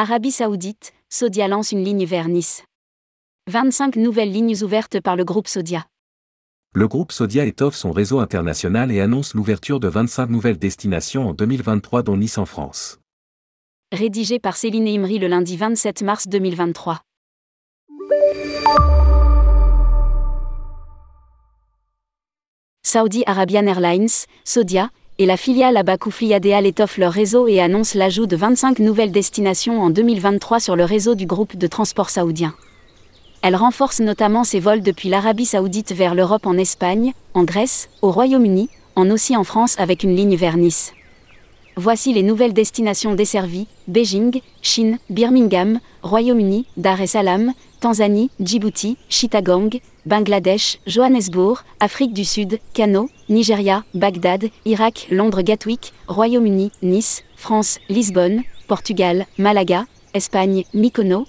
Arabie Saoudite, Saudia lance une ligne vers Nice. 25 nouvelles lignes ouvertes par le groupe Saudia. Le groupe Saudia étoffe son réseau international et annonce l'ouverture de 25 nouvelles destinations en 2023 dont Nice en France. Rédigé par Céline Imri le lundi 27 mars 2023. Saudi Arabian Airlines, Saudia, et la filiale Abakoufli Adéal étoffe leur réseau et annonce l'ajout de 25 nouvelles destinations en 2023 sur le réseau du groupe de transport saoudien. Elle renforce notamment ses vols depuis l'Arabie saoudite vers l'Europe en Espagne, en Grèce, au Royaume-Uni, en aussi en France avec une ligne vers Nice. Voici les nouvelles destinations desservies. Beijing, Chine, Birmingham, Royaume-Uni, Dar es Salaam, Tanzanie, Djibouti, Chittagong, Bangladesh, Johannesburg, Afrique du Sud, Kano, Nigeria, Bagdad, Irak, Londres Gatwick, Royaume-Uni, Nice, France, Lisbonne, Portugal, Malaga, Espagne, Mykonos,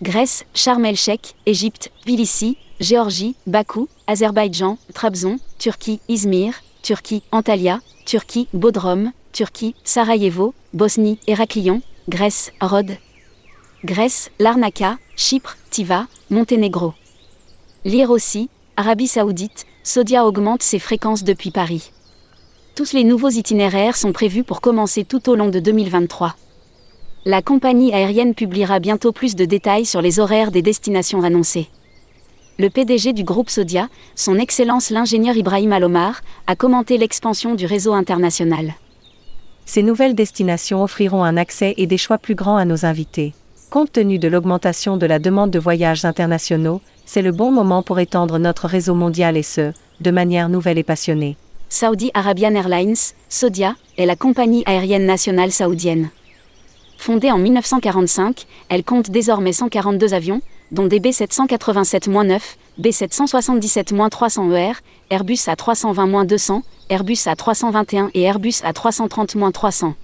Grèce, Sharm el-Sheikh, Égypte, Tbilissi, Géorgie, Bakou, Azerbaïdjan, Trabzon, Turquie, Izmir, Turquie, Antalya, Turquie, Bodrum, Turquie, Sarajevo, Bosnie, Héraklion, Grèce, Rhodes. Grèce, Larnaca, Chypre, Tiva, Monténégro. Lire aussi, Arabie Saoudite, Saudia augmente ses fréquences depuis Paris. Tous les nouveaux itinéraires sont prévus pour commencer tout au long de 2023. La compagnie aérienne publiera bientôt plus de détails sur les horaires des destinations annoncées. Le PDG du groupe Saudia, son Excellence l'ingénieur Ibrahim Alomar, a commenté l'expansion du réseau international. Ces nouvelles destinations offriront un accès et des choix plus grands à nos invités. Compte tenu de l'augmentation de la demande de voyages internationaux, c'est le bon moment pour étendre notre réseau mondial et ce, de manière nouvelle et passionnée. Saudi Arabian Airlines, Saudia, est la compagnie aérienne nationale saoudienne. Fondée en 1945, elle compte désormais 142 avions, dont des B787-9, B777-300ER, Airbus A320-200, Airbus A321 et Airbus A330-300.